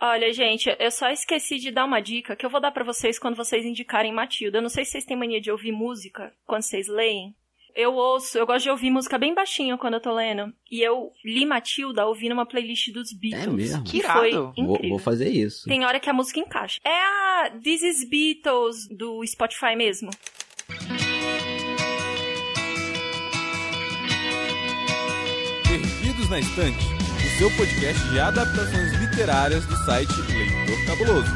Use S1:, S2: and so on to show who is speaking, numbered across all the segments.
S1: Olha, gente, eu só esqueci de dar uma dica que eu vou dar para vocês quando vocês indicarem Matilda. Eu não sei se vocês têm mania de ouvir música quando vocês leem. Eu ouço, eu gosto de ouvir música bem baixinho quando eu tô lendo. E eu li Matilda ouvindo uma playlist dos Beatles.
S2: É mesmo?
S1: Que foi
S3: Vou-
S1: incrível.
S2: Vou, vou fazer isso.
S1: Tem hora que a música encaixa. É a This is Beatles do Spotify mesmo.
S4: Perdidos na Estante, seu podcast de adaptações literárias do site Leitor Cabuloso.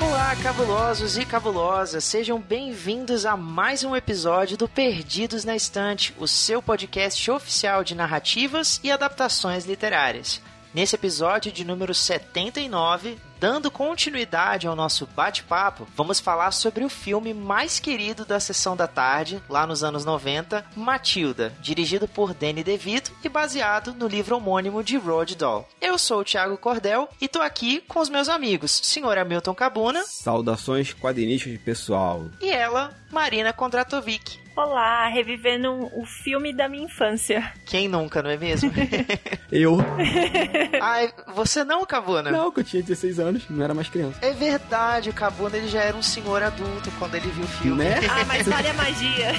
S3: Olá, cabulosos e cabulosas, sejam bem-vindos a mais um episódio do Perdidos na Estante, o seu podcast oficial de narrativas e adaptações literárias. Nesse episódio de número 79, dando continuidade ao nosso bate-papo, vamos falar sobre o filme mais querido da sessão da tarde, lá nos anos 90, Matilda, dirigido por Danny DeVito e baseado no livro homônimo de Roald Dahl. Eu sou o Thiago Cordel e tô aqui com os meus amigos, Sr. Hamilton Cabuna
S2: Saudações quadrinísticas, pessoal.
S3: e ela, Marina Kondratovic.
S1: Olá, revivendo o filme da minha infância.
S3: Quem nunca, não é mesmo?
S2: Eu?
S3: Ai, você não, Cabuna?
S2: Não, que eu tinha 16 anos, não era mais criança.
S3: É verdade, o Cabuna ele já era um senhor adulto quando ele viu o filme.
S2: Né?
S1: Ah, mas olha a magia.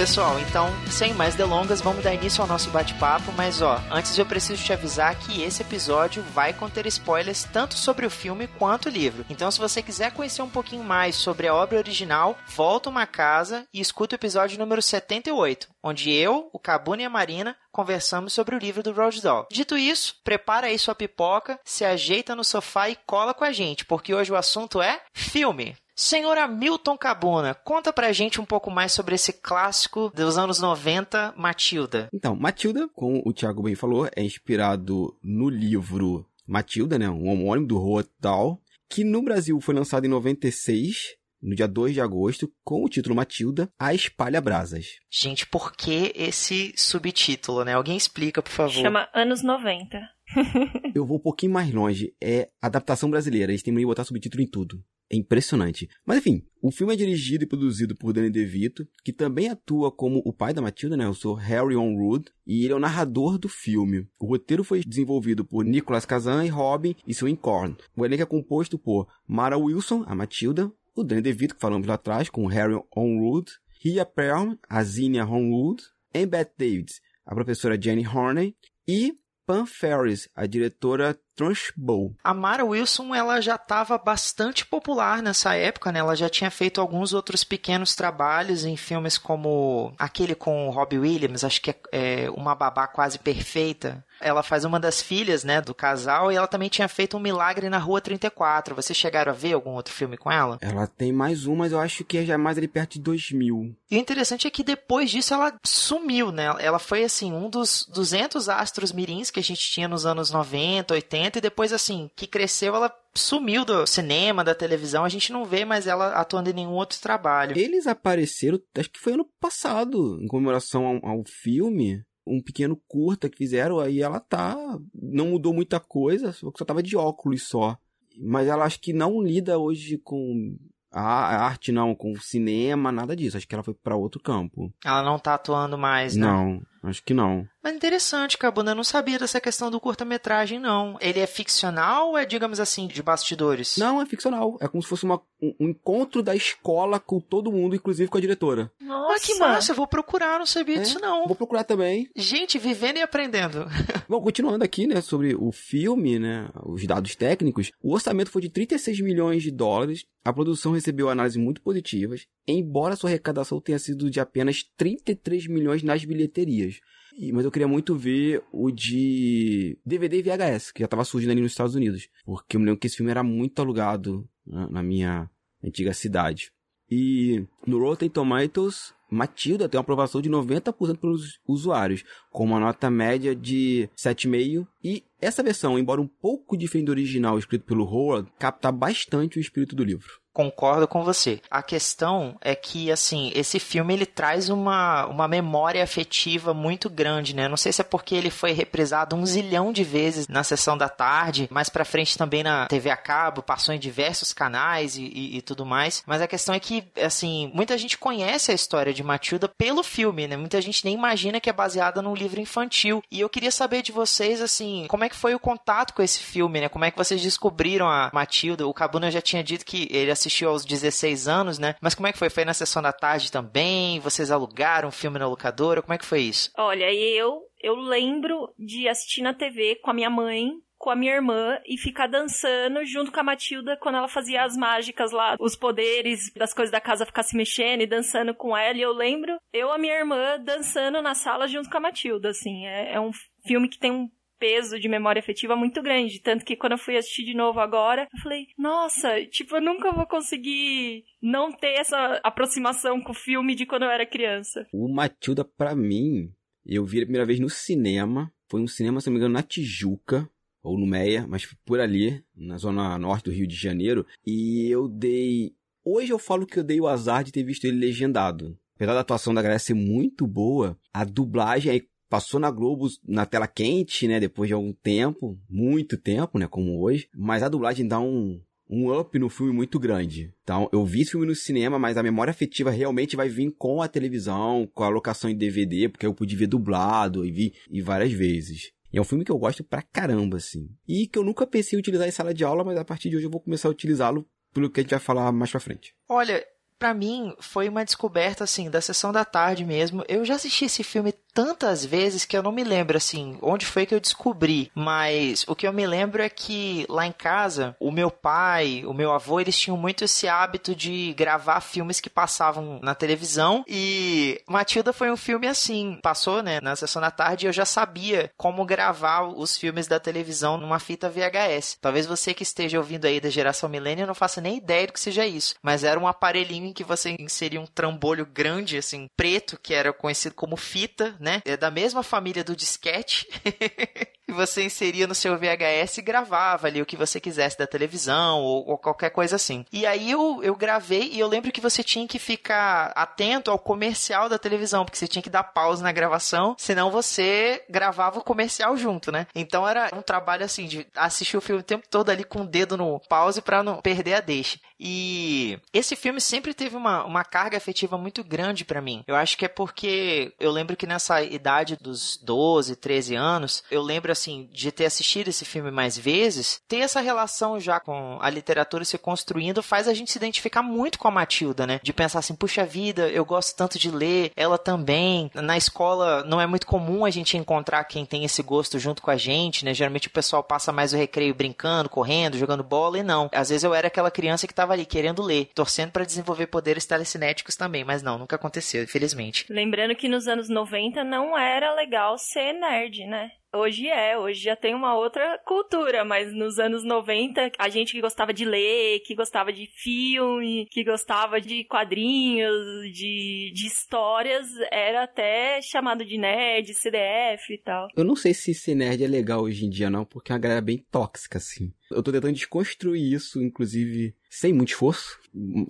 S3: Pessoal, então, sem mais delongas, vamos dar início ao nosso bate-papo, mas ó, antes eu preciso te avisar que esse episódio vai conter spoilers tanto sobre o filme quanto o livro. Então, se você quiser conhecer um pouquinho mais sobre a obra original, volta uma casa e escuta o episódio número 78, onde eu, o Cabuna e a Marina conversamos sobre o livro do Roald Dahl. Dito isso, prepara aí sua pipoca, se ajeita no sofá e cola com a gente, porque hoje o assunto é filme. Senhor Hamilton Cabuna, conta pra gente um pouco mais sobre esse clássico dos anos 90, Matilda.
S2: Então, Matilda, como o Thiago bem falou, é inspirado no livro Matilda, né? Um homônimo do Roald Dahl, que no Brasil foi lançado em 96, no dia 2 de agosto, com o título Matilda, A Espalha Brasas.
S3: Gente, por que esse subtítulo, né? Alguém explica, por favor.
S1: Chama Anos 90.
S2: Eu vou um pouquinho mais longe. É adaptação brasileira. Eles têm de botar subtítulo em tudo. É impressionante. Mas enfim, o filme é dirigido e produzido por Danny DeVito, que também atua como o pai da Matilda, né? Eu sou Harry Onrood, e ele é o narrador do filme. O roteiro foi desenvolvido por Nicolas Kazan e Robin e Swin Korn. O elenco é composto por Mara Wilson, a Matilda, o Danny DeVito, que falamos lá atrás, com Harry Onrood, Ria Perlman, a Zinnia Onrood, Embeth Davids, a professora Jenny Horney, e Pam Ferris, a diretora Trunchbull.
S3: A Mara Wilson, ela já estava bastante popular nessa época, né? Ela já tinha feito alguns outros pequenos trabalhos em filmes como aquele com o Robbie Williams, acho que é, é Uma Babá Quase Perfeita. Ela faz uma das filhas, né, do casal, e ela também tinha feito um Milagre na Rua 34. Vocês chegaram a ver algum outro filme com ela?
S2: Ela tem mais um, mas eu acho que é já mais ali perto de 2000.
S3: E o interessante é que depois disso ela sumiu, né? Ela foi, assim, um dos 200 astros mirins que a gente tinha nos anos 90, 80, e depois, assim, que cresceu, ela sumiu do cinema, da televisão. A gente não vê mais ela atuando em nenhum outro trabalho.
S2: Eles apareceram, acho que foi ano passado, em comemoração ao, ao filme. Um pequeno curta que fizeram, aí ela tá. Não mudou muita coisa, só tava de óculos só. Mas ela acho que não lida hoje com a arte, não, com cinema, nada disso. Acho que ela foi pra outro campo.
S3: Ela não tá atuando mais, né?
S2: Não, acho que não.
S3: Mas interessante, Cabuna. Eu não sabia dessa questão do curta-metragem, não. Ele é ficcional ou é, digamos assim, de bastidores?
S2: Não, é ficcional. É como se fosse uma, um, um encontro da escola com todo mundo, inclusive com a diretora.
S1: Nossa,
S3: Ah, que massa. Eu vou procurar, não sabia
S2: É?
S3: disso, não.
S2: Vou procurar também.
S3: Gente, vivendo e aprendendo.
S2: Bom, continuando aqui, né, sobre o filme, né, os dados técnicos, o orçamento foi de 36 milhões de dólares, a produção recebeu análises muito positivas, embora sua arrecadação tenha sido de apenas 33 milhões nas bilheterias. E- Mas eu queria muito ver o de DVD e VHS, que já estava surgindo ali nos Estados Unidos. Porque eu me lembro que esse filme era muito alugado né, na minha antiga cidade. E no Rotten Tomatoes, Matilda tem uma aprovação de 90% pelos usuários. com uma nota média de 7,5 e essa versão, embora um pouco diferente do original escrito pelo Howard, capta bastante o espírito do livro.
S3: Concordo com você. A questão é que, assim, esse filme ele traz uma, uma memória afetiva muito grande, né? Não sei se é porque ele foi reprisado um zilhão de vezes na sessão da tarde, mais pra frente também na TV a cabo, passou em diversos canais e, e, e tudo mais. Mas a questão é que, assim, muita gente conhece a história de Matilda pelo filme, né? Muita gente nem imagina que é baseada num livro infantil. E eu queria saber de vocês, assim, como é que foi o contato com esse filme, né? Como é que vocês descobriram a Matilda? O Cabuna já tinha dito que ele assistiu aos 16 anos, né? Mas como é que foi? Foi na sessão da tarde também? Vocês alugaram um filme na locadora? Como é que foi isso?
S1: Olha, eu eu lembro de assistir na TV com a minha mãe, com a minha irmã e ficar dançando junto com a Matilda quando ela fazia as mágicas lá, os poderes das coisas da casa ficar se mexendo e dançando com ela. E eu lembro eu a minha irmã dançando na sala junto com a Matilda, assim. É, é um filme que tem um peso de memória afetiva muito grande. Tanto que quando eu fui assistir de novo agora, eu falei, nossa, tipo, eu nunca vou conseguir não ter essa aproximação com o filme de quando eu era criança.
S2: O Matilda, pra mim, eu vi a primeira vez no cinema. Foi um cinema, se não me engano, na Tijuca. Ou no Meia, mas por ali, na zona norte do Rio de Janeiro. E eu dei. Hoje eu falo que eu dei o azar de ter visto ele legendado. Apesar da atuação da galera ser muito boa, a dublagem aí passou na Globo na tela quente, né? Depois de algum tempo, muito tempo, né? Como hoje. Mas a dublagem dá um, um up no filme muito grande. Então, eu vi esse filme no cinema, mas a memória afetiva realmente vai vir com a televisão, com a locação em DVD, porque eu pude ver dublado e vi e várias vezes. E é um filme que eu gosto pra caramba, assim. E que eu nunca pensei em utilizar em sala de aula, mas a partir de hoje eu vou começar a utilizá-lo pelo que a gente vai falar mais pra frente.
S3: Olha, para mim foi uma descoberta assim da sessão da tarde mesmo. Eu já assisti esse filme tantas vezes que eu não me lembro assim onde foi que eu descobri, mas o que eu me lembro é que lá em casa, o meu pai, o meu avô, eles tinham muito esse hábito de gravar filmes que passavam na televisão e Matilda foi um filme assim, passou, né, na sessão da tarde e eu já sabia como gravar os filmes da televisão numa fita VHS. Talvez você que esteja ouvindo aí da geração milênio não faça nem ideia do que seja isso, mas era um aparelhinho em que você inseria um trambolho grande assim, preto, que era conhecido como fita, né? É da mesma família do disquete. e você inseria no seu VHS e gravava ali o que você quisesse da televisão ou, ou, qualquer coisa assim. E aí eu, eu gravei e eu lembro que você tinha que ficar atento ao comercial da televisão, porque você tinha que dar pausa na gravação, senão você gravava o comercial junto, né? Então era um trabalho assim de assistir o filme o tempo todo ali com o dedo no pause para não perder a deixa. E esse filme sempre teve uma, uma carga afetiva muito grande para mim. Eu acho que é porque eu lembro que nessa idade dos 12, 13 anos, eu lembro assim de ter assistido esse filme mais vezes, ter essa relação já com a literatura se construindo faz a gente se identificar muito com a Matilda, né? De pensar assim, puxa vida, eu gosto tanto de ler, ela também. Na escola não é muito comum a gente encontrar quem tem esse gosto junto com a gente, né? Geralmente o pessoal passa mais o recreio brincando, correndo, jogando bola e não. Às vezes eu era aquela criança que tava ali querendo ler, torcendo para desenvolver poderes telecinéticos também, mas não, nunca aconteceu, infelizmente.
S1: Lembrando que nos anos 90 não era legal ser nerd, né? Hoje é, hoje já tem uma outra cultura, mas nos anos 90, a gente que gostava de ler, que gostava de filme, que gostava de quadrinhos, de, de histórias, era até chamado de nerd, CDF e tal.
S2: Eu não sei se ser nerd é legal hoje em dia, não, porque é uma galera bem tóxica, assim. Eu tô tentando desconstruir isso, inclusive, sem muito esforço,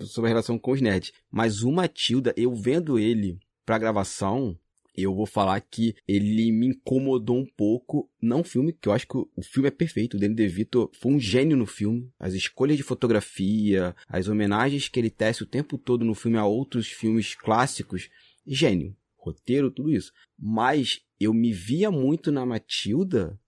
S2: sobre a relação com os nerds. Mas o Matilda, eu vendo ele pra gravação, eu vou falar que ele me incomodou um pouco. Não o filme, que eu acho que o filme é perfeito. O Danny DeVito foi um gênio no filme. As escolhas de fotografia, as homenagens que ele tece o tempo todo no filme a outros filmes clássicos. Gênio. Roteiro, tudo isso. Mas eu me via muito na Matilda,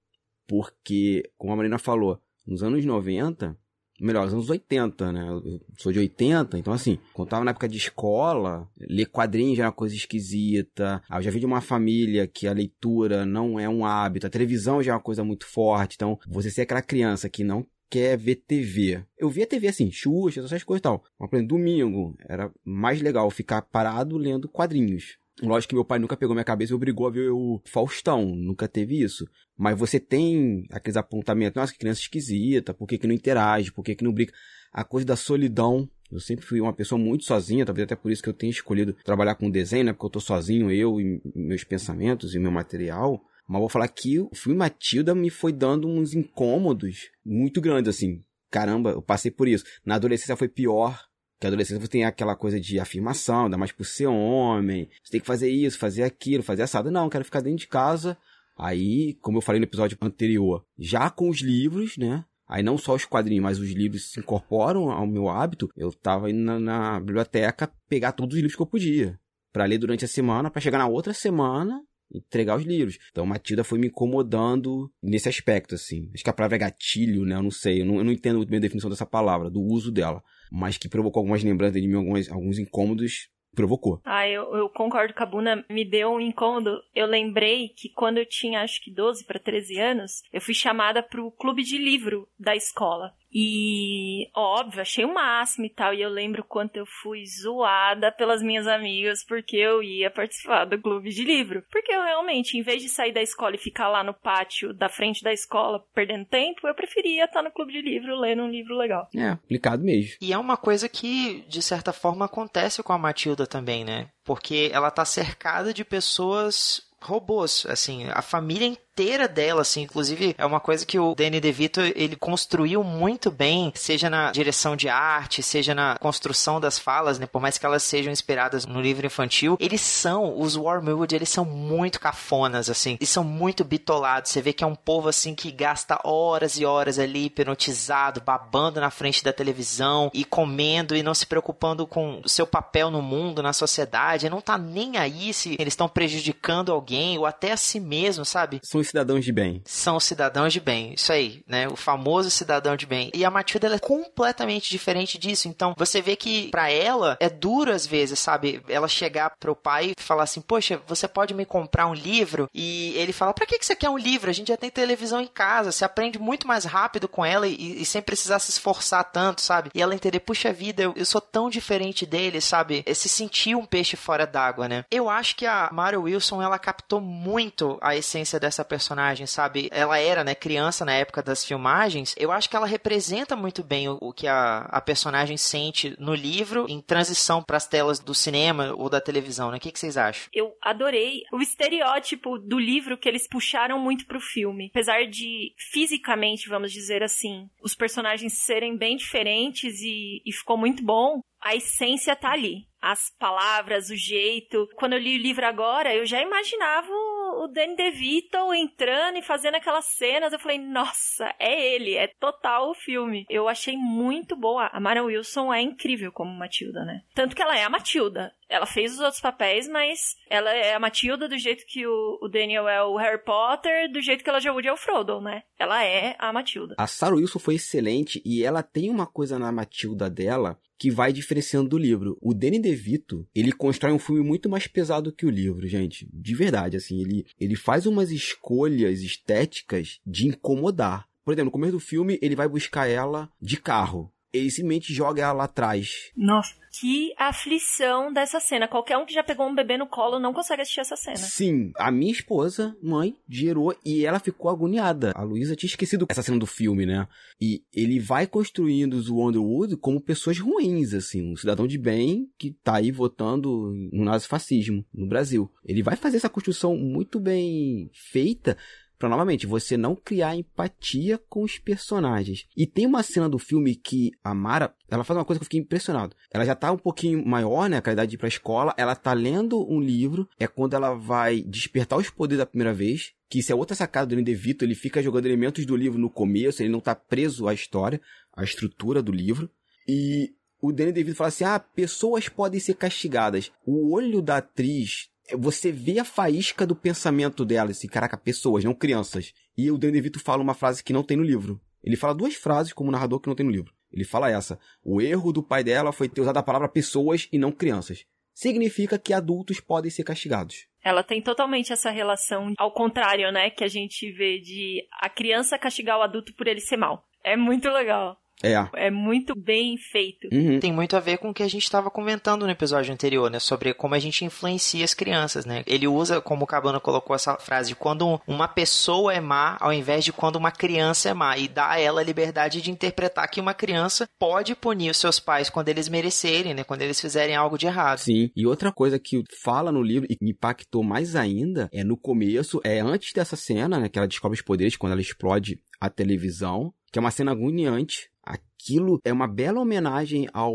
S2: porque, como a Marina falou, nos anos 90, melhor, os anos 80, né? Eu sou de 80, então assim, quando tava na época de escola, ler quadrinhos já era uma coisa esquisita. Ah, eu já vi de uma família que a leitura não é um hábito, a televisão já é uma coisa muito forte. Então, você ser aquela criança que não quer ver TV. Eu via TV assim, Xuxa, essas coisas e tal. Mas, por exemplo, domingo era mais legal ficar parado lendo quadrinhos. Lógico que meu pai nunca pegou minha cabeça e obrigou a ver o Faustão, nunca teve isso. Mas você tem aqueles apontamentos, nossa, que criança esquisita, por que, que não interage, por que, que não brinca. A coisa da solidão Eu sempre fui uma pessoa muito sozinha, talvez até por isso que eu tenha escolhido trabalhar com desenho, né? Porque eu tô sozinho, eu e meus pensamentos e meu material. Mas vou falar que o filme Matilda me foi dando uns incômodos muito grandes, assim. Caramba, eu passei por isso. Na adolescência foi pior. Que a adolescência você tem aquela coisa de afirmação, ainda mais por ser homem. Você tem que fazer isso, fazer aquilo, fazer assado. Não, quero ficar dentro de casa. Aí, como eu falei no episódio anterior, já com os livros, né? Aí não só os quadrinhos, mas os livros se incorporam ao meu hábito. Eu tava indo na, na biblioteca pegar todos os livros que eu podia. para ler durante a semana, para chegar na outra semana entregar os livros. Então Matilda foi me incomodando nesse aspecto, assim. Acho que a palavra é gatilho, né? Eu não sei, eu não, eu não entendo muito bem a definição dessa palavra, do uso dela. Mas que provocou algumas lembranças de mim, alguns, alguns incômodos provocou.
S1: Ah, eu, eu concordo com a Buna, me deu um incômodo. Eu lembrei que quando eu tinha acho que 12 para 13 anos, eu fui chamada pro clube de livro da escola. E, óbvio, achei o máximo e tal. E eu lembro quanto eu fui zoada pelas minhas amigas porque eu ia participar do clube de livro. Porque eu realmente, em vez de sair da escola e ficar lá no pátio da frente da escola perdendo tempo, eu preferia estar no clube de livro lendo um livro legal.
S2: É, aplicado mesmo.
S3: E é uma coisa que, de certa forma, acontece com a Matilda também, né? Porque ela tá cercada de pessoas robôs, assim, a família inteira dela, assim, inclusive é uma coisa que o Danny DeVito ele construiu muito bem, seja na direção de arte, seja na construção das falas, né, por mais que elas sejam inspiradas no livro infantil, eles são, os Wormwood, eles são muito cafonas, assim, eles são muito bitolados, você vê que é um povo, assim, que gasta horas e horas ali, hipnotizado, babando na frente da televisão e comendo e não se preocupando com o seu papel no mundo, na sociedade, não tá nem aí se eles estão prejudicando alguém ou até a si mesmo, sabe?
S2: São os cidadãos de bem.
S3: São cidadãos de bem, isso aí, né? O famoso cidadão de bem. E a Matilda ela é completamente diferente disso. Então, você vê que para ela é duro às vezes, sabe? Ela chegar pro pai e falar assim: "Poxa, você pode me comprar um livro?" E ele fala: "Para que que você quer um livro? A gente já tem televisão em casa, você aprende muito mais rápido com ela e, e sem precisar se esforçar tanto, sabe?" E ela entender: "Puxa vida, eu, eu sou tão diferente dele, sabe? Se sentir um peixe fora d'água, né? Eu acho que a Mara Wilson ela captou muito a essência dessa personagem, sabe? Ela era, né, criança na época das filmagens. Eu acho que ela representa muito bem o, o que a, a personagem sente no livro em transição para as telas do cinema ou da televisão, né? O que, que vocês acham?
S1: Eu adorei o estereótipo do livro que eles puxaram muito pro filme. Apesar de fisicamente, vamos dizer assim, os personagens serem bem diferentes e, e ficou muito bom, a essência tá ali as palavras, o jeito. Quando eu li o livro agora, eu já imaginava o Danny DeVito entrando e fazendo aquelas cenas. Eu falei, nossa, é ele, é total o filme. Eu achei muito boa. A Mara Wilson é incrível como Matilda, né? Tanto que ela é a Matilda. Ela fez os outros papéis, mas ela é a Matilda do jeito que o, Daniel é o Harry Potter, do jeito que ela já é o Frodo, né? Ela é a Matilda.
S2: A Sarah Wilson foi excelente e ela tem uma coisa na Matilda dela que vai diferenciando do livro. O Danny DeVito, ele constrói um filme muito mais pesado que o livro, gente. De verdade, assim, ele, ele faz umas escolhas estéticas de incomodar. Por exemplo, no começo do filme, ele vai buscar ela de carro ele simplesmente joga ela lá atrás.
S1: Nossa. Que aflição dessa cena. Qualquer um que já pegou um bebê no colo não consegue assistir essa cena.
S2: Sim, a minha esposa, mãe, gerou e ela ficou agoniada. A Luísa tinha esquecido essa cena do filme, né? E ele vai construindo os Wonderwood como pessoas ruins, assim, um cidadão de bem que tá aí votando no nazifascismo no Brasil. Ele vai fazer essa construção muito bem feita para novamente você não criar empatia com os personagens. E tem uma cena do filme que a Mara, ela faz uma coisa que eu fiquei impressionado. Ela já tá um pouquinho maior, né, a qualidade de ir pra escola, ela tá lendo um livro, é quando ela vai despertar os poderes da primeira vez, que isso é outra sacada do DeVito, ele fica jogando elementos do livro no começo, ele não tá preso à história, à estrutura do livro. E o Danny DeVito fala assim: ah, pessoas podem ser castigadas. O olho da atriz você vê a faísca do pensamento dela, assim, caraca, pessoas, não crianças. E o Danny DeVito fala uma frase que não tem no livro. Ele fala duas frases como narrador que não tem no livro. Ele fala essa: o erro do pai dela foi ter usado a palavra pessoas e não crianças. Significa que adultos podem ser castigados.
S1: Ela tem totalmente essa relação ao contrário, né? Que a gente vê de a criança castigar o adulto por ele ser mal. É muito legal.
S2: É.
S1: É muito bem feito.
S2: Uhum.
S3: Tem muito a ver com o que a gente estava comentando no episódio anterior, né? Sobre como a gente influencia as crianças, né? Ele usa, como o Cabana colocou essa frase, de quando uma pessoa é má, ao invés de quando uma criança é má. E dá a ela a liberdade de interpretar que uma criança pode punir os seus pais quando eles merecerem, né? Quando eles fizerem algo de errado.
S2: Sim. E outra coisa que fala no livro e me impactou mais ainda é no começo, é antes dessa cena, né? Que ela descobre os poderes quando ela explode a televisão, que é uma cena agoniante. Aquilo é uma bela homenagem ao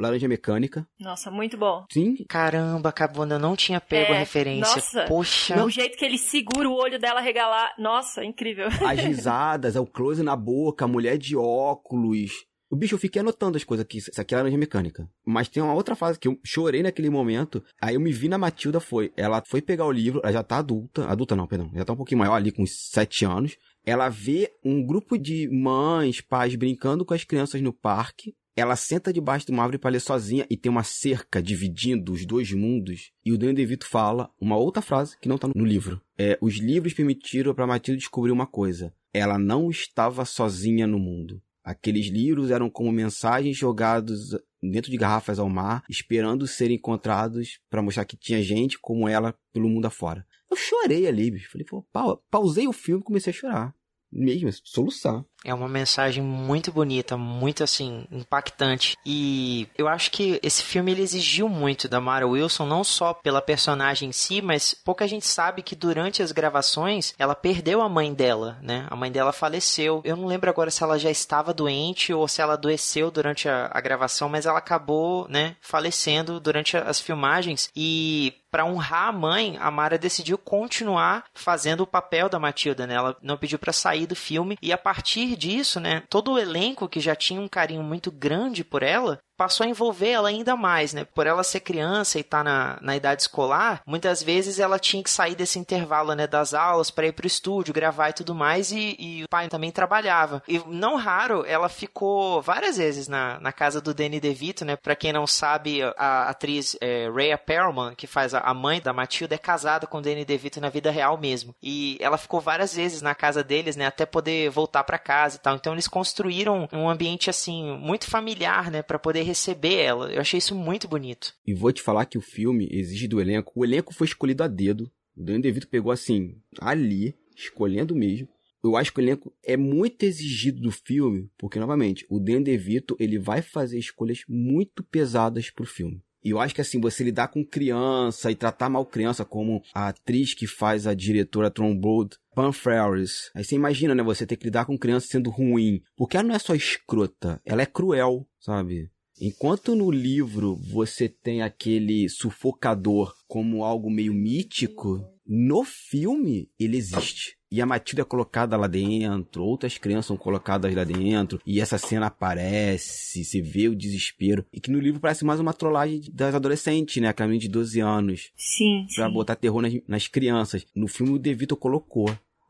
S2: Laranja Mecânica.
S1: Nossa, muito bom.
S2: Sim.
S3: Caramba, Cabana, eu não tinha pego
S1: É,
S3: a referência.
S1: nossa.
S3: Poxa.
S1: O jeito que ele segura o olho dela regalar. Nossa, incrível.
S2: As risadas, é o close na boca, a mulher de óculos. O bicho, eu fiquei anotando as coisas aqui. Isso aqui é laranja mecânica. Mas tem uma outra fase que eu chorei naquele momento. Aí eu me vi na Matilda, foi. Ela foi pegar o livro, ela já tá adulta. Adulta não, perdão. Já tá um pouquinho maior ali, com uns sete anos. Ela vê um grupo de mães, pais brincando com as crianças no parque. Ela senta debaixo de uma árvore para ler sozinha e tem uma cerca dividindo os dois mundos. E o Danny DeVito fala uma outra frase que não tá no livro. É, os livros permitiram para Matilda descobrir uma coisa. Ela não estava sozinha no mundo. Aqueles livros eram como mensagens jogados dentro de garrafas ao mar, esperando serem encontrados para mostrar que tinha gente como ela pelo mundo afora. Eu chorei ali, bicho. Falei, pô, pau- pausei o filme e comecei a chorar. Mesmo, soluçar.
S3: É uma mensagem muito bonita, muito assim, impactante. E eu acho que esse filme ele exigiu muito da Mara Wilson, não só pela personagem em si, mas pouca gente sabe que durante as gravações ela perdeu a mãe dela, né? A mãe dela faleceu. Eu não lembro agora se ela já estava doente ou se ela adoeceu durante a, a gravação, mas ela acabou, né, falecendo durante as filmagens. E para honrar a mãe, a Mara decidiu continuar fazendo o papel da Matilda, né? Ela não pediu para sair do filme e a partir disso, né, todo o elenco que já tinha um carinho muito grande por ela passou a envolver ela ainda mais, né? Por ela ser criança e estar na, na idade escolar, muitas vezes ela tinha que sair desse intervalo, né, das aulas para ir pro estúdio, gravar e tudo mais, e, e o pai também trabalhava. E não raro, ela ficou várias vezes na, na casa do Danny DeVito, né? Pra quem não sabe, a atriz é, Rhea Perlman, que faz a, a mãe da Matilda, é casada com o Danny DeVito na vida real mesmo. E ela ficou várias vezes na casa deles, né? Até poder voltar para casa e tal. Então eles construíram um ambiente, assim, muito familiar, né? Pra poder receber ela. Eu achei isso muito bonito.
S2: E vou te falar que o filme exige do elenco. O elenco foi escolhido a dedo. O Danny DeVito pegou assim, ali, escolhendo mesmo. Eu acho que o elenco é muito exigido do filme, porque, novamente, o Dan DeVito, ele vai fazer escolhas muito pesadas pro filme. E eu acho que, assim, você lidar com criança e tratar mal criança, como a atriz que faz a diretora Trombled, Pam Ferris. Aí você imagina, né, você ter que lidar com criança sendo ruim. Porque ela não é só escrota, ela é cruel, sabe? Enquanto no livro você tem aquele sufocador como algo meio mítico, no filme ele existe. E a Matilda é colocada lá dentro, outras crianças são colocadas lá dentro, e essa cena aparece, se vê o desespero. E que no livro parece mais uma trollagem das adolescentes, né? Aquela menina de 12 anos,
S1: Sim,
S2: pra
S1: sim.
S2: botar terror nas, nas crianças. No filme o De Vito colocou.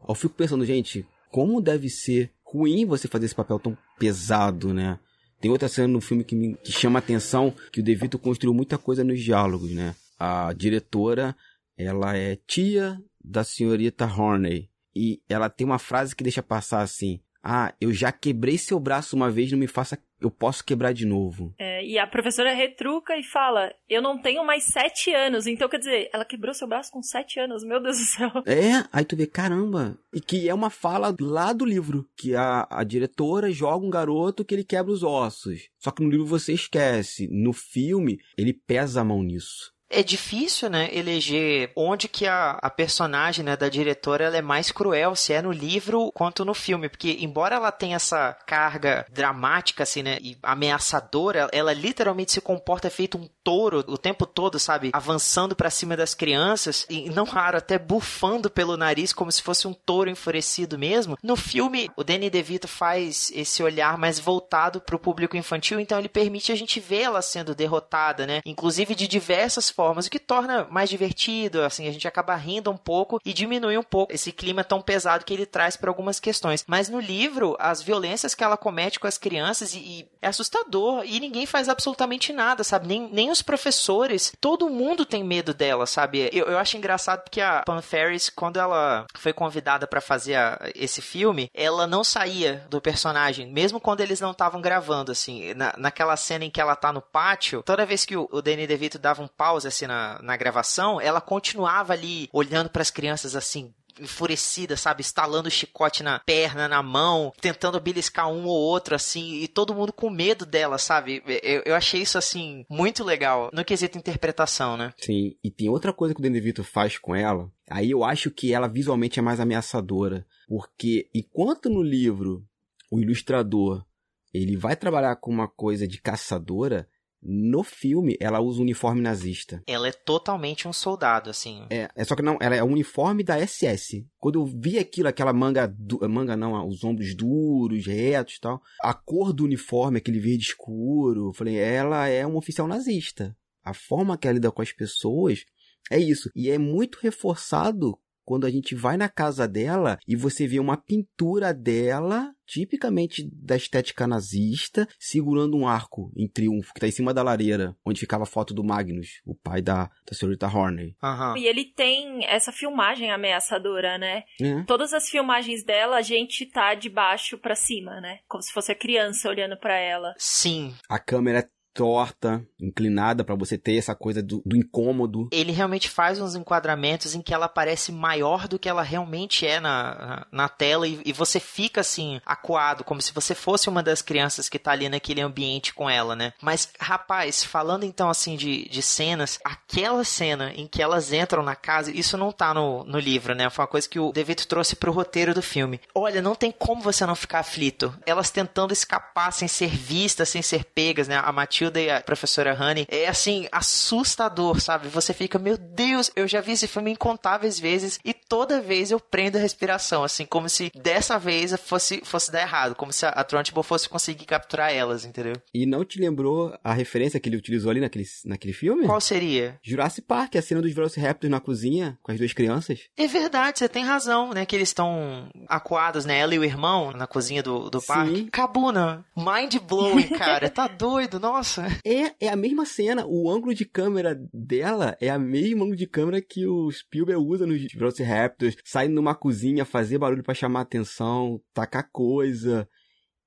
S2: Eu fico pensando, gente, como deve ser ruim você fazer esse papel tão pesado, né? Tem outra cena no filme que, me, que chama a atenção, que o De Vito construiu muita coisa nos diálogos, né? A diretora, ela é tia da senhorita Horney. E ela tem uma frase que deixa passar assim: Ah, eu já quebrei seu braço uma vez, não me faça. Eu posso quebrar de novo.
S1: É, e a professora retruca e fala: Eu não tenho mais sete anos. Então, quer dizer, ela quebrou seu braço com sete anos. Meu Deus do céu.
S2: É, aí tu vê, caramba. E que é uma fala lá do livro. Que a, a diretora joga um garoto que ele quebra os ossos. Só que no livro você esquece. No filme, ele pesa a mão nisso.
S3: É difícil, né, eleger onde que a, a personagem, né, da diretora ela é mais cruel, se é no livro quanto no filme, porque embora ela tenha essa carga dramática, assim, né, e ameaçadora, ela, literalmente se comporta feito um touro o tempo todo, sabe, avançando pra cima das crianças e não raro até bufando pelo nariz como se fosse um touro enfurecido mesmo. No filme, o Danny DeVito faz esse olhar mais voltado pro público infantil, então ele permite a gente ver ela sendo derrotada, né, inclusive de diversas formas formas, o que torna mais divertido, assim, a gente acaba rindo um pouco e diminui um pouco esse clima tão pesado que ele traz para algumas questões. Mas no livro, as violências que ela comete com as crianças e, e é assustador e ninguém faz absolutamente nada, sabe? Nem, nem os professores, todo mundo tem medo dela, sabe? Eu, eu acho engraçado porque a Pam Ferris, quando ela foi convidada para fazer a, esse filme, ela não saía do personagem, mesmo quando eles não estavam gravando, assim. Na, naquela cena em que ela tá no pátio, toda vez que o, o Danny DeVito dava um pause, assim, na, na gravação, ela continuava ali olhando para as crianças, assim, enfurecida, sabe? Estalando o chicote na perna, na mão, tentando beliscar um ou outro, assim, e todo mundo com medo dela, sabe? Eu, eu achei isso, assim, muito legal, no quesito interpretação, né?
S2: Sim, e tem outra coisa que o Danny DeVito faz com ela, aí eu acho que ela visualmente é mais ameaçadora, porque enquanto no livro o ilustrador ele vai trabalhar com uma coisa de caçadora, no filme, ela usa um uniforme nazista.
S3: Ela é totalmente um soldado, assim.
S2: É, é só que não, ela é o uniforme da SS. Quando eu vi aquilo, aquela manga, du, manga não, os ombros duros, retos e tal, a cor do uniforme, aquele verde escuro, eu falei, ela é um oficial nazista. A forma que ela lida com as pessoas é isso. E é muito reforçado quando a gente vai na casa dela e você vê uma pintura dela, tipicamente da estética nazista, segurando um arco em triunfo, que tá em cima da lareira, onde ficava a foto do Magnus, o pai da, da senhorita Horney.
S3: Uhum.
S1: E ele tem essa filmagem ameaçadora, né?
S2: É.
S1: Todas as filmagens dela, a gente tá de baixo para cima, né? Como se fosse a criança olhando para ela.
S3: Sim.
S2: A câmera é torta, inclinada para você ter essa coisa do, do, incômodo.
S3: Ele realmente faz uns enquadramentos em que ela parece maior do que ela realmente é na, na, na tela e, e, você fica assim acuado, como se você fosse uma das crianças que tá ali naquele ambiente com ela, né? Mas rapaz, falando então assim de, de cenas, aquela cena em que elas entram na casa, isso não tá no, no livro, né? Foi uma coisa que o David trouxe pro roteiro do filme. Olha, não tem como você não ficar aflito. Elas tentando escapar sem ser vistas, sem ser pegas, né? A Matilda Matilda e a professora Honey é assim, assustador, sabe? Você fica, meu Deus, eu já vi esse filme incontáveis vezes e toda vez eu prendo a respiração, assim, como se dessa vez fosse, fosse dar errado, como se a, a Trunchbull fosse conseguir capturar elas, entendeu?
S2: E não te lembrou a referência que ele utilizou ali naquele, naquele filme?
S3: Qual seria?
S2: Jurassic Park, a cena dos Velociraptors na cozinha com as duas crianças.
S3: É verdade, você tem razão, né? Que eles estão acuados, né? Ela e o irmão na cozinha do, do parque. Cabuna, mind blowing, cara. tá doido, nossa.
S2: É, é a mesma cena. O ângulo de câmera dela é a mesma ângulo de câmera que o Spielberg usa nos Velociraptors. Saindo numa cozinha, fazer barulho para chamar atenção, tacar coisa.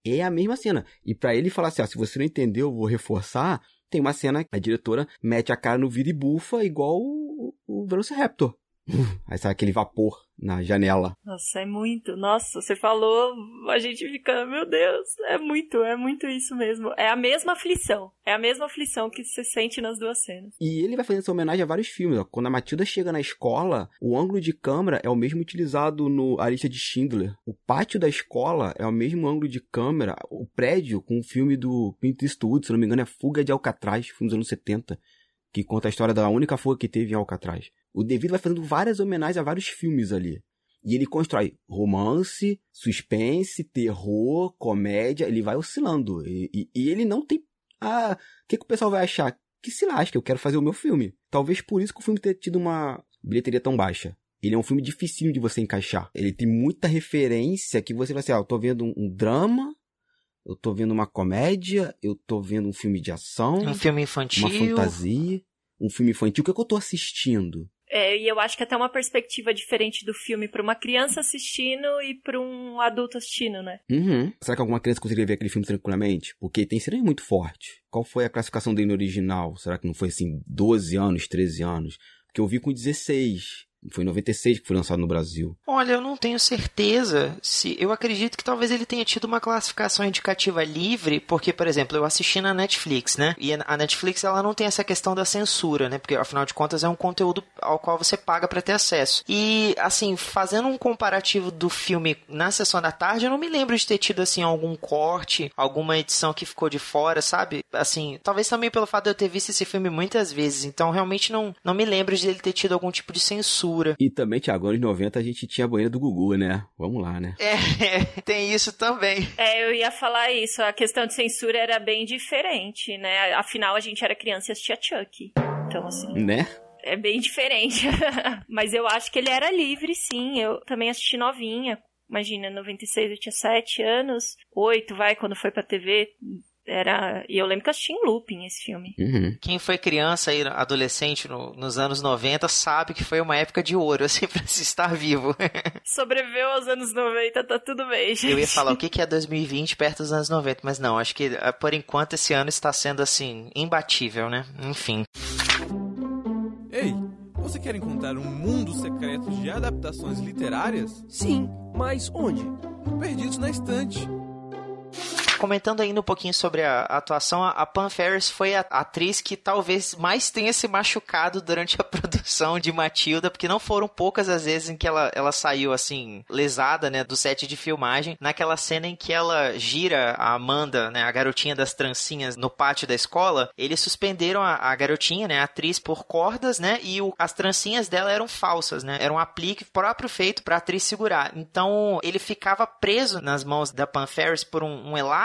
S2: É a mesma cena. E para ele falar assim, ó, se você não entendeu, eu vou reforçar. Tem uma cena que a diretora mete a cara no vira e bufa igual o, o Velociraptor. Aí sai aquele vapor na janela.
S1: Nossa, é muito. Nossa, você falou, a gente fica, meu Deus, é muito, é muito isso mesmo. É a mesma aflição. É a mesma aflição que se sente nas duas cenas.
S2: E ele vai fazendo essa homenagem a vários filmes. Ó. Quando a Matilda chega na escola, o ângulo de câmera é o mesmo utilizado no A Lista de Schindler. O pátio da escola é o mesmo ângulo de câmera. O prédio com o filme do Clint Eastwood, se não me engano, é Fuga de Alcatraz, filme dos anos 70 que conta a história da única fuga que teve em Alcatraz. O David vai fazendo várias homenagens a vários filmes ali. E ele constrói romance, suspense, terror, comédia, ele vai oscilando. E, e, e ele não tem. Ah, o que, que o pessoal vai achar? Que se lasca, eu quero fazer o meu filme. Talvez por isso que o filme tenha tido uma bilheteria tão baixa. Ele é um filme dificílimo de você encaixar. Ele tem muita referência que você vai assim, ah, eu tô vendo um drama, eu tô vendo uma comédia, eu tô vendo um filme de ação.
S3: Um filme infantil.
S2: Uma fantasia. Um filme infantil. O que, é que eu tô assistindo?
S1: É, e eu acho que até uma perspectiva diferente do filme para uma criança assistindo e para um adulto assistindo, né?
S2: Uhum. Será que alguma criança conseguiria ver aquele filme tranquilamente? Porque tem cenas muito forte. Qual foi a classificação dele no original? Será que não foi assim 12 anos, 13 anos? Porque eu vi com 16. Foi em 96 que foi lançado no Brasil.
S3: Olha, eu não tenho certeza se. Eu acredito que talvez ele tenha tido uma classificação indicativa livre, porque, por exemplo, eu assisti na Netflix, né? E a Netflix ela não tem essa questão da censura, né? Porque afinal de contas é um conteúdo ao qual você paga para ter acesso. E, assim, fazendo um comparativo do filme na sessão da tarde, eu não me lembro de ter tido, assim, algum corte, alguma edição que ficou de fora, sabe? Assim, talvez também pelo fato de eu ter visto esse filme muitas vezes. Então, realmente não, não me lembro de ele ter tido algum tipo de censura
S2: e também, Tiago, anos 90 a gente tinha a banheira do Gugu, né? Vamos lá, né?
S3: É, tem isso também.
S1: É, eu ia falar isso. A questão de censura era bem diferente, né? Afinal, a gente era criança e assistia Chuck. Então, assim.
S2: Né?
S1: É bem diferente. Mas eu acho que ele era livre, sim. Eu também assisti novinha. Imagina, 96 eu tinha 7 anos. 8, vai, quando foi pra TV. Era. E eu lembro que eu assisti em looping esse filme.
S2: Uhum.
S3: Quem foi criança e adolescente no- nos anos 90 sabe que foi uma época de ouro, assim, pra se estar vivo.
S1: Sobreviveu aos anos 90, tá tudo bem, gente.
S3: Eu ia falar o que que é 2020 perto dos anos 90, mas não, acho que ah, por enquanto esse ano está sendo assim, imbatível, né? Enfim.
S4: Ei, você quer encontrar um mundo secreto de adaptações literárias?
S5: Sim, mas onde?
S4: Perdidos na estante.
S3: Comentando ainda um pouquinho sobre a atuação, a- Pam Ferris foi a atriz que talvez mais tenha se machucado durante a produção de Matilda, porque não foram poucas as vezes em que ela, ela saiu assim, lesada, né, do set de filmagem, naquela cena em que ela gira a Amanda, né, a garotinha das trancinhas no pátio da escola, eles suspenderam a, a garotinha, né, a atriz por cordas, né, e o- as trancinhas dela eram falsas, né, era um aplique próprio feito pra atriz segurar. Então, ele ficava preso nas mãos da Pam Ferris por um, um elástico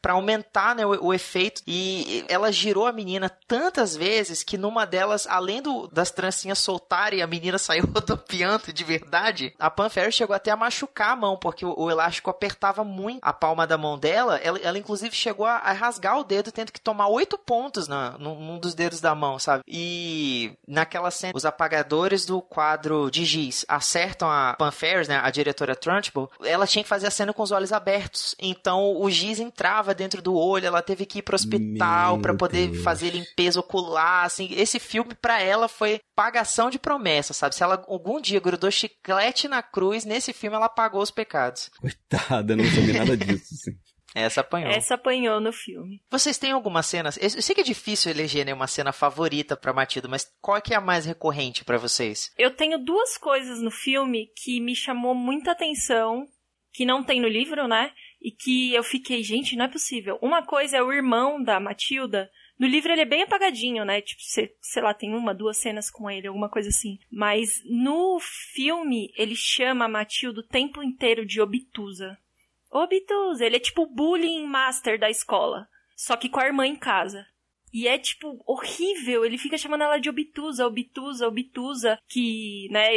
S3: pra aumentar, né, o, o efeito. E ela girou a menina tantas vezes que numa delas, além do, das trancinhas soltarem, a menina saiu rodopiando de verdade, a Pam Ferris chegou até a machucar a mão, porque o, o elástico apertava muito a palma da mão dela, ela, ela inclusive chegou a, a rasgar o dedo, tendo que tomar oito pontos na, num, num dos dedos da mão, sabe? E naquela cena, os apagadores do quadro de giz acertam a Pam Ferris, né, a diretora Trunchbull, ela tinha que fazer a cena com os olhos abertos, então o giz entrava dentro do olho, ela teve que ir pro hospital pra poder
S2: Deus.
S3: fazer limpeza ocular, assim, esse filme pra ela foi pagação de promessa, sabe? Se ela algum dia grudou chiclete na cruz, nesse filme ela pagou os pecados.
S2: Coitada, não sabia nada disso. Assim.
S3: Essa apanhou.
S1: Essa apanhou no filme.
S3: Vocês têm alguma cena? Eu sei que é difícil eleger né, uma cena favorita pra Matilda, mas qual é que é a mais recorrente pra vocês?
S1: Eu tenho duas coisas no filme que me chamou muita atenção, que não tem no livro, né? E que eu fiquei, gente, não é possível. Uma coisa é o irmão da Matilda. No livro ele é bem apagadinho, né? Tipo, sei, sei lá, tem uma, duas cenas com ele, alguma coisa assim. Mas no filme ele chama a Matilda o tempo inteiro de obtusa. Obtusa, ele é tipo o bullying master da escola. Só que com a irmã em casa. E é, tipo, horrível. Ele fica chamando ela de obtusa, obtusa, obtusa, que, né,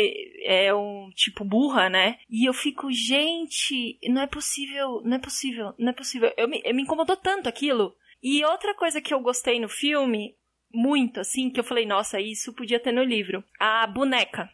S1: é um tipo burra, né? E eu fico, gente, não é possível, não é possível, não é possível. Eu me, me incomodou tanto aquilo. E outra coisa que eu gostei no filme, muito, assim, que eu falei, nossa, isso podia ter no livro. A boneca.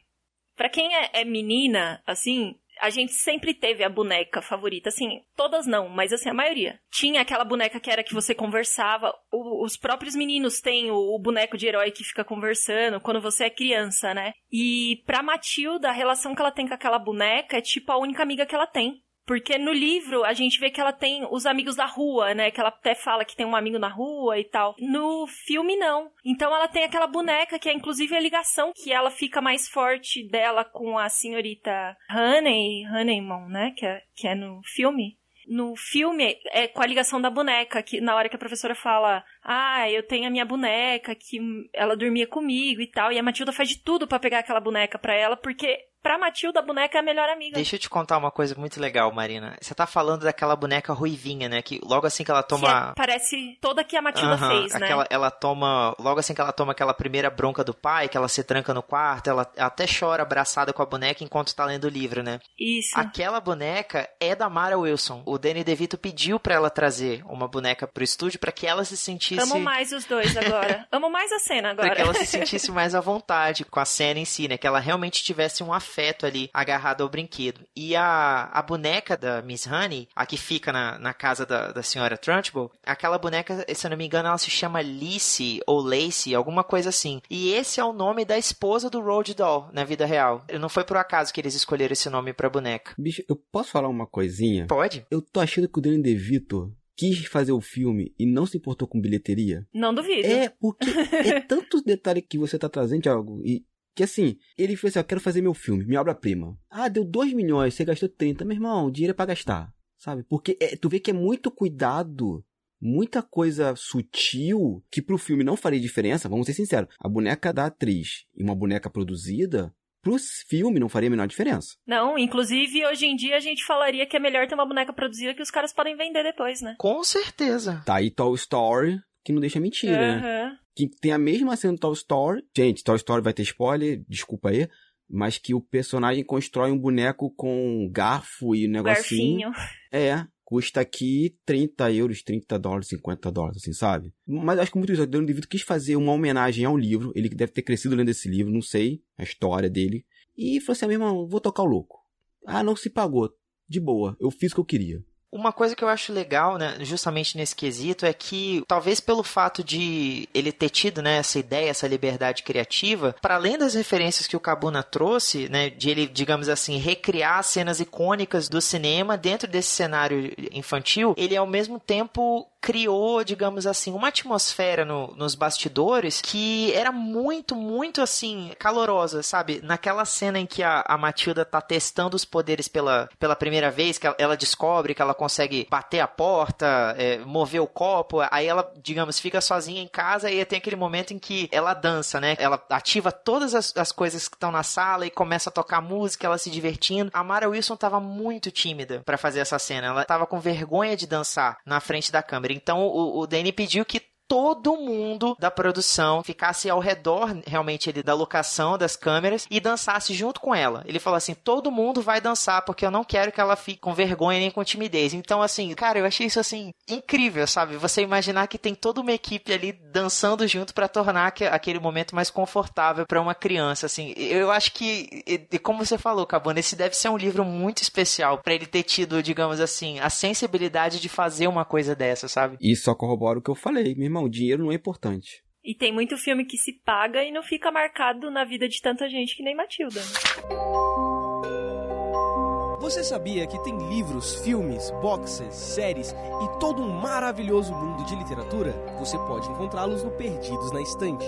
S1: Pra quem é, é menina, assim, a gente sempre teve a boneca favorita, assim, todas não, mas assim, a maioria. Tinha aquela boneca que era que você conversava, o- os próprios meninos têm o, o boneco de herói que fica conversando quando você é criança, né? E pra Matilda, a relação que ela tem com aquela boneca é tipo a única amiga que ela tem. Porque no livro a gente vê que ela tem os amigos da rua, né? Que ela até fala que tem um amigo na rua e tal. No filme, não. Então ela tem aquela boneca que é inclusive a ligação que ela fica mais forte dela com a senhorita Honey, Honeyman, né? Que é, que é no filme. No filme é com a ligação da boneca, que na hora que a professora fala, ah, eu tenho a minha boneca, que ela dormia comigo e tal, e a Matilda faz de tudo pra pegar aquela boneca pra ela, porque pra Matilda a boneca é a melhor amiga.
S3: Deixa eu te contar uma coisa muito legal, Marina. Você tá falando daquela boneca ruivinha, né? Que logo assim que ela
S1: Que
S3: toma.
S1: é- parece toda que a Matilda
S3: Aham,
S1: fez, né?
S3: aquela, ela toma, logo assim que ela toma aquela primeira bronca do pai, que ela se tranca no quarto, ela até chora abraçada com a boneca enquanto tá lendo o livro, né?
S1: Isso.
S3: Aquela boneca é da Mara Wilson. O Danny DeVito pediu pra ela trazer uma boneca pro estúdio pra que ela se sentisse
S1: Amo mais os dois agora. Amo mais a cena agora.
S3: Pra que ela se sentisse mais à vontade com a cena em si, né? Que ela realmente tivesse um afeto ali agarrado ao brinquedo. E a, a boneca da Miss Honey, a que fica na, na casa da, da senhora Trunchbull, aquela boneca, se eu não me engano, ela se chama Lacey ou Lacey, alguma coisa assim. E esse é o nome da esposa do Road Doll na vida real. Não foi por acaso que eles escolheram esse nome pra boneca.
S2: Bicho, eu posso falar uma coisinha?
S3: Pode?
S2: Eu tô achando que o Danny DeVito quis fazer o filme e não se importou com bilheteria.
S1: Não duvido.
S2: É, porque é tantos detalhes que você tá trazendo, Thiago, e que assim, ele falou assim, eu quero fazer meu filme, minha obra-prima. Ah, deu 2 milhões, você gastou 30. Meu irmão, o dinheiro é pra gastar, sabe? Porque é, tu vê que é muito cuidado, muita coisa sutil, que pro filme não faria diferença, vamos ser sinceros. A boneca da atriz e uma boneca produzida, pro filme não faria a menor diferença.
S1: Não, inclusive hoje em dia a gente falaria que é melhor ter uma boneca produzida que os caras podem vender depois, né?
S3: Com certeza.
S2: Tá aí Toy Story, que não deixa mentira,
S1: Aham.
S2: né? Que tem a mesma cena do Toy Story. Gente, Toy Story vai ter spoiler, desculpa aí. Mas que o personagem constrói um boneco com garfo e um negocinho.
S1: Garfinho.
S2: É, custa aqui 30 euros, 30 dólares, 50 dólares, assim, sabe? Mas acho que muito isso, o Danny DeVito quis fazer uma homenagem ao livro, ele deve ter crescido lendo esse livro, não sei, a história dele. E falou assim, ah, meu irmão, vou tocar o louco. Ah, não se pagou. De boa, eu fiz o que eu queria.
S3: Uma coisa que eu acho legal, né, justamente nesse quesito, é que talvez pelo fato de ele ter tido, né, essa ideia, essa liberdade criativa, para além das referências que o Kabuna trouxe, né, de ele, digamos assim, recriar cenas icônicas do cinema dentro desse cenário infantil, ele ao mesmo tempo criou, digamos assim, uma atmosfera no- nos bastidores que era muito, muito assim, calorosa, sabe? Naquela cena em que a, a Matilda tá testando os poderes pela, pela primeira vez, que ela, ela descobre que ela consegue bater a porta, é, mover o copo, aí ela, digamos, fica sozinha em casa e tem aquele momento em que ela dança, né? Ela ativa todas as, as coisas que estão na sala e começa a tocar música, ela se divertindo. A Mara Wilson tava muito tímida pra fazer essa cena, ela tava com vergonha de dançar na frente da câmera. Então o, o Danny pediu que todo mundo da produção ficasse ao redor realmente ele da locação das câmeras e dançasse junto com ela. Ele falou assim: "Todo mundo vai dançar porque eu não quero que ela fique com vergonha nem com timidez". Então assim, cara, eu achei isso assim incrível, sabe? Você imaginar que tem toda uma equipe ali dançando junto pra tornar aque- aquele momento mais confortável pra uma criança, assim. Eu acho que como você falou, Cabana, esse deve ser um livro muito especial pra ele ter tido, digamos assim, a sensibilidade de fazer uma coisa dessa, sabe?
S2: E só corrobora o que eu falei, meu irmão, dinheiro não é importante.
S1: E tem muito filme que se paga e não fica marcado na vida de tanta gente que nem Matilda.
S5: Você sabia que tem livros, filmes, boxes, séries e todo um maravilhoso mundo de literatura? Você pode encontrá-los no Perdidos na Estante.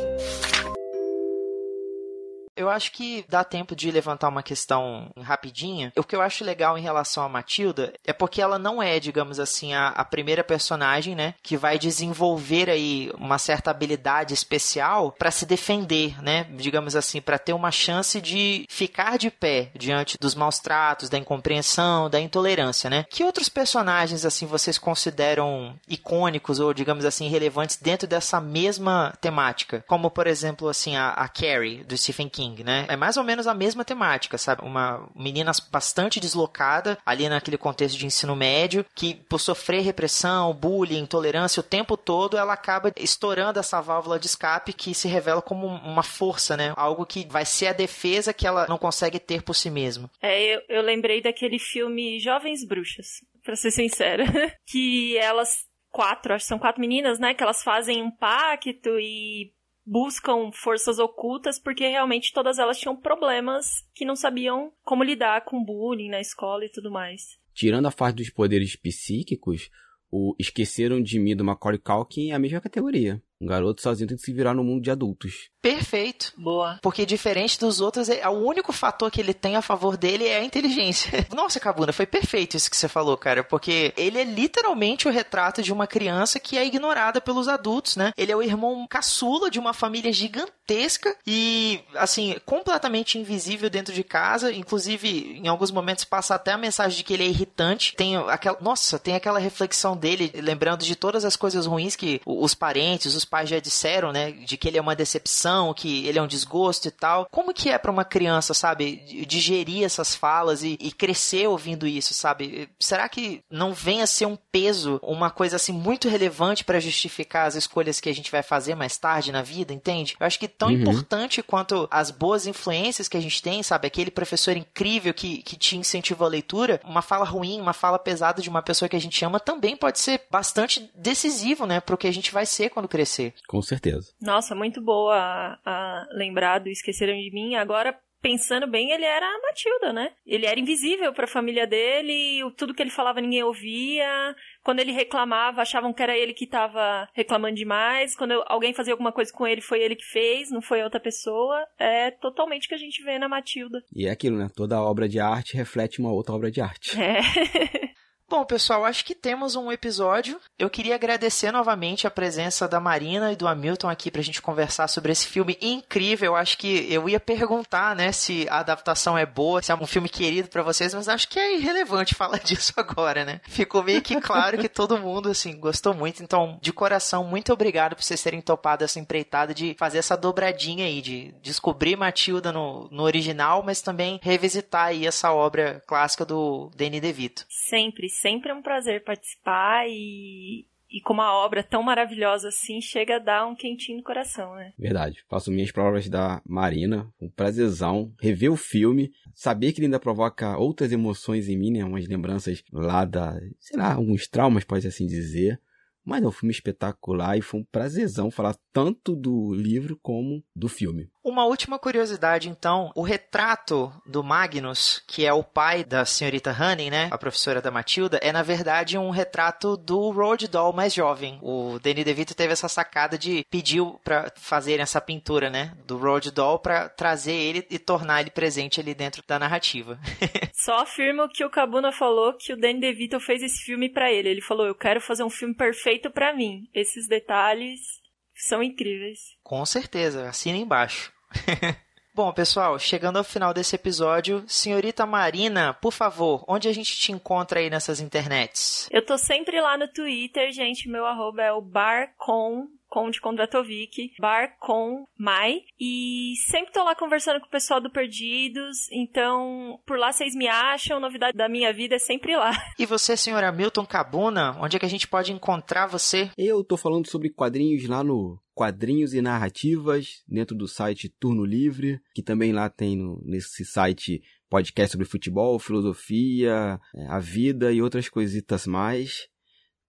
S3: Eu acho que dá tempo de levantar uma questão rapidinha. O que eu acho legal em relação a Matilda é porque ela não é, digamos assim, a, a primeira personagem, né, que vai desenvolver aí uma certa habilidade especial para se defender, né, digamos assim, para ter uma chance de ficar de pé diante dos maus tratos, da incompreensão, da intolerância, né? Que outros personagens assim vocês consideram icônicos ou digamos assim relevantes dentro dessa mesma temática? Como por exemplo assim a, a Carrie do Stephen King, né? É mais ou menos a mesma temática, sabe? Uma menina bastante deslocada ali naquele contexto de ensino médio que por sofrer repressão, bullying, intolerância o tempo todo, ela acaba estourando essa válvula de escape que se revela como uma força, né? Algo que vai ser a defesa que ela não consegue ter por si mesma.
S1: É, eu, eu lembrei daquele filme Jovens Bruxas, pra ser sincera. que elas, quatro, acho que são quatro meninas, né? Que elas fazem um pacto e buscam forças ocultas porque realmente todas elas tinham problemas que não sabiam como lidar com bullying na escola e tudo mais.
S2: Tirando a parte dos poderes psíquicos, o Esqueceram de Mim do Macaulay Culkin é a mesma categoria. Um garoto sozinho tem que se virar no mundo de adultos.
S3: Perfeito.
S1: Boa.
S3: Porque diferente dos outros, é- o único fator que ele tem a favor dele é a inteligência. Nossa, Cabuna, foi perfeito isso que você falou, cara. Porque ele é literalmente o retrato de uma criança que é ignorada pelos adultos, né? Ele é o irmão caçula de uma família gigantesca e, assim, completamente invisível dentro de casa. Inclusive, em alguns momentos passa até a mensagem de que ele é irritante. Tem aquela. Nossa, tem aquela reflexão dele, lembrando de todas as coisas ruins que os parentes, os pais já disseram, né? De que ele é uma decepção, que ele é um desgosto e tal. Como que é pra uma criança, sabe, di- digerir essas falas e, e crescer ouvindo isso, sabe? Será que não vem a ser um peso, uma coisa assim muito relevante pra justificar as escolhas que a gente vai fazer mais tarde na vida, entende? Eu acho que tão
S2: Uhum.
S3: importante quanto as boas influências que a gente tem, sabe? Aquele professor incrível que, que te incentivou a leitura, uma fala ruim, uma fala pesada de uma pessoa que a gente ama também pode ser bastante decisivo, né, pro que a gente vai ser quando crescer.
S2: Com certeza.
S1: Nossa, muito boa a, a lembrar do Esqueceram de Mim. Agora, pensando bem, ele era a Matilda, né? Ele era invisível pra família dele, o- tudo que ele falava ninguém ouvia. Quando ele reclamava, achavam que era ele que tava reclamando demais. Quando eu- alguém fazia alguma coisa com ele, foi ele que fez, não foi outra pessoa. É totalmente o que a gente vê na Matilda.
S2: E é aquilo, né? Toda obra de arte reflete uma outra obra de arte.
S1: É.
S3: Bom, pessoal, acho que temos um episódio. Eu queria agradecer novamente a presença da Marina e do Hamilton aqui pra gente conversar sobre esse filme incrível. Acho que eu ia perguntar, né, se a adaptação é boa, se é um filme querido para vocês, mas acho que é irrelevante falar disso agora, né? Ficou meio que claro que todo mundo, assim, gostou muito. Então, de coração, muito obrigado por vocês terem topado essa empreitada de fazer essa dobradinha aí, de descobrir Matilda no, no original, mas também revisitar aí essa obra clássica do Danny DeVito.
S1: Sempre, sempre é um prazer participar e, e com uma obra tão maravilhosa assim, chega a dar um quentinho no coração, né?
S2: Verdade. Faço minhas provas da Marina. Um prazerzão. Rever o filme. Saber que ele ainda provoca outras emoções em mim, né? Umas lembranças lá da... Sei lá, alguns traumas, pode assim dizer. Mas é um filme espetacular e foi um prazerzão falar tanto do livro como do filme.
S3: Uma última curiosidade, então, o retrato do Magnus, que é o pai da senhorita Honey, né, a professora da Matilda, é na verdade um retrato do Roald Dahl mais jovem. O Danny DeVito teve essa sacada de pediu para fazer essa pintura, né, do Roald Dahl para trazer ele e tornar ele presente ali dentro da narrativa.
S1: Só afirmo que o Cabuna falou que o Danny DeVito fez esse filme para ele. Ele falou: "Eu quero fazer um filme perfeito para mim". Esses detalhes são incríveis.
S3: Com certeza, assina embaixo. Bom, pessoal, chegando ao final desse episódio, senhorita Marina, por favor, onde a gente te encontra aí nessas internets?
S1: Eu tô sempre lá no Twitter, gente. Meu arroba é o barcom, Conde Kondratovic, bar com Mai. E sempre tô lá conversando com o pessoal do Perdidos. Então, por lá vocês me acham. Novidade da minha vida é sempre lá.
S3: E você, senhora Milton Cabuna, onde é que a gente pode encontrar você?
S2: Eu tô falando sobre quadrinhos lá no Quadrinhos e Narrativas, dentro do site Turno Livre, que também lá tem no, nesse site podcast sobre futebol, filosofia, é, a vida e outras coisitas mais.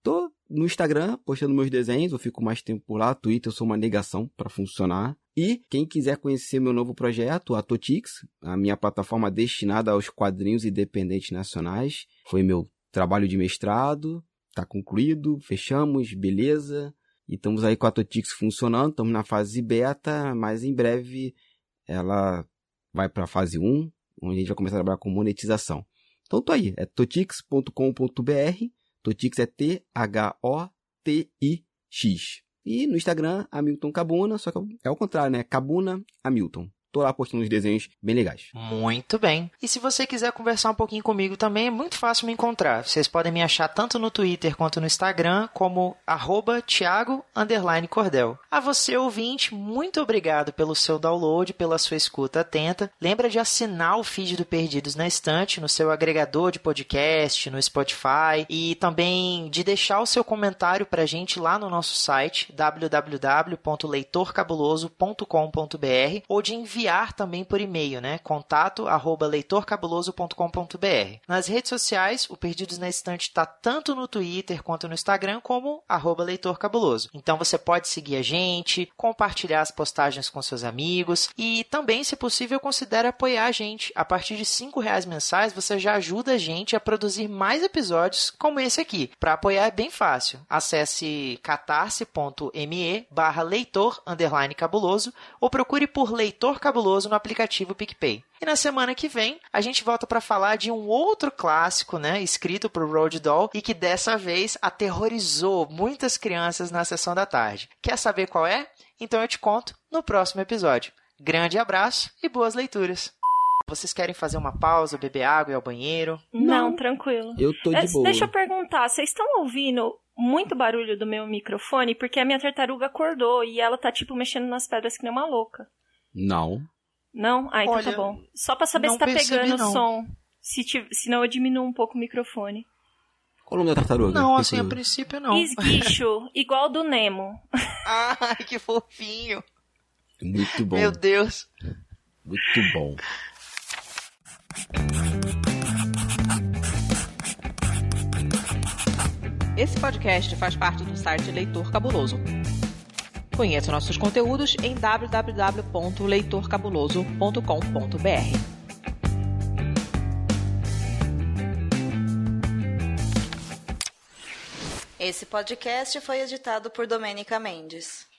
S2: Tô no Instagram postando meus desenhos, eu fico mais tempo por lá. Twitter eu sou uma negação para funcionar. E quem quiser conhecer meu novo projeto, a Totix, a minha plataforma destinada aos quadrinhos independentes nacionais, foi meu trabalho de mestrado, tá concluído, fechamos, beleza. E estamos aí com a Totix funcionando, estamos na fase beta, mas em breve ela vai para a fase 1, onde a gente vai começar a trabalhar com monetização. Então tô aí, é totix.com.br Totix é T-H-O-T-I-X. E no Instagram, Hamilton Cabuna, só que é o contrário, né? Cabuna Hamilton. Tô lá postando uns desenhos bem legais.
S3: Muito bem. E se você quiser conversar um pouquinho comigo também, é muito fácil me encontrar. Vocês podem me achar tanto no Twitter quanto no Instagram, como arroba Thiago Cordel. A você, ouvinte, muito obrigado pelo seu download, pela sua escuta atenta. Lembra de assinar o feed do Perdidos na Estante no seu agregador de podcast, no Spotify, e também de deixar o seu comentário pra gente lá no nosso site www.leitorcabuloso.com.br ou de enviar enviar também por e-mail, né? Contato arroba leitorcabuloso.com.br. Nas redes sociais, o Perdidos na Estante está tanto no Twitter quanto no Instagram como arroba leitorcabuloso. Então você pode seguir a gente, compartilhar as postagens com seus amigos e também, se possível, considere apoiar a gente. A partir de cinco reais mensais, você já ajuda a gente a produzir mais episódios como esse aqui. Para apoiar é bem fácil. Acesse catarse.me barra leitor cabuloso ou procure por Leitor Cabuloso cabuloso no aplicativo PicPay. E na semana que vem, a gente volta para falar de um outro clássico, né, escrito por Roald Dahl e que dessa vez aterrorizou muitas crianças na sessão da tarde. Quer saber qual é? Então eu te conto no próximo episódio. Grande abraço e boas leituras. Vocês querem fazer uma pausa, beber água e ir ao banheiro?
S1: Não, Não tranquilo.
S2: Eu tô de boa.
S1: Deixa eu perguntar, vocês estão ouvindo muito barulho do meu microfone? Porque a minha tartaruga acordou e ela tá, tipo, mexendo nas pedras que nem uma louca.
S2: Não.
S1: Não? Ah, então tá
S3: Olha,
S1: tá bom. Só pra saber
S3: não
S1: se tá
S3: percebi,
S1: pegando
S3: não.
S1: o som. Se, tiv- Senão eu diminuo um pouco o microfone.
S2: Qual o nome da tartaruga?
S3: Não, assim, a princípio não.
S1: Esguicho, igual do Nemo.
S3: Ai, que fofinho.
S2: Muito bom.
S3: Meu Deus.
S2: Muito bom.
S6: Esse podcast faz parte do site Leitor Cabuloso. Conheça nossos conteúdos em www.leitorcabuloso.com.br.
S7: Esse podcast foi editado por Domênica Mendes.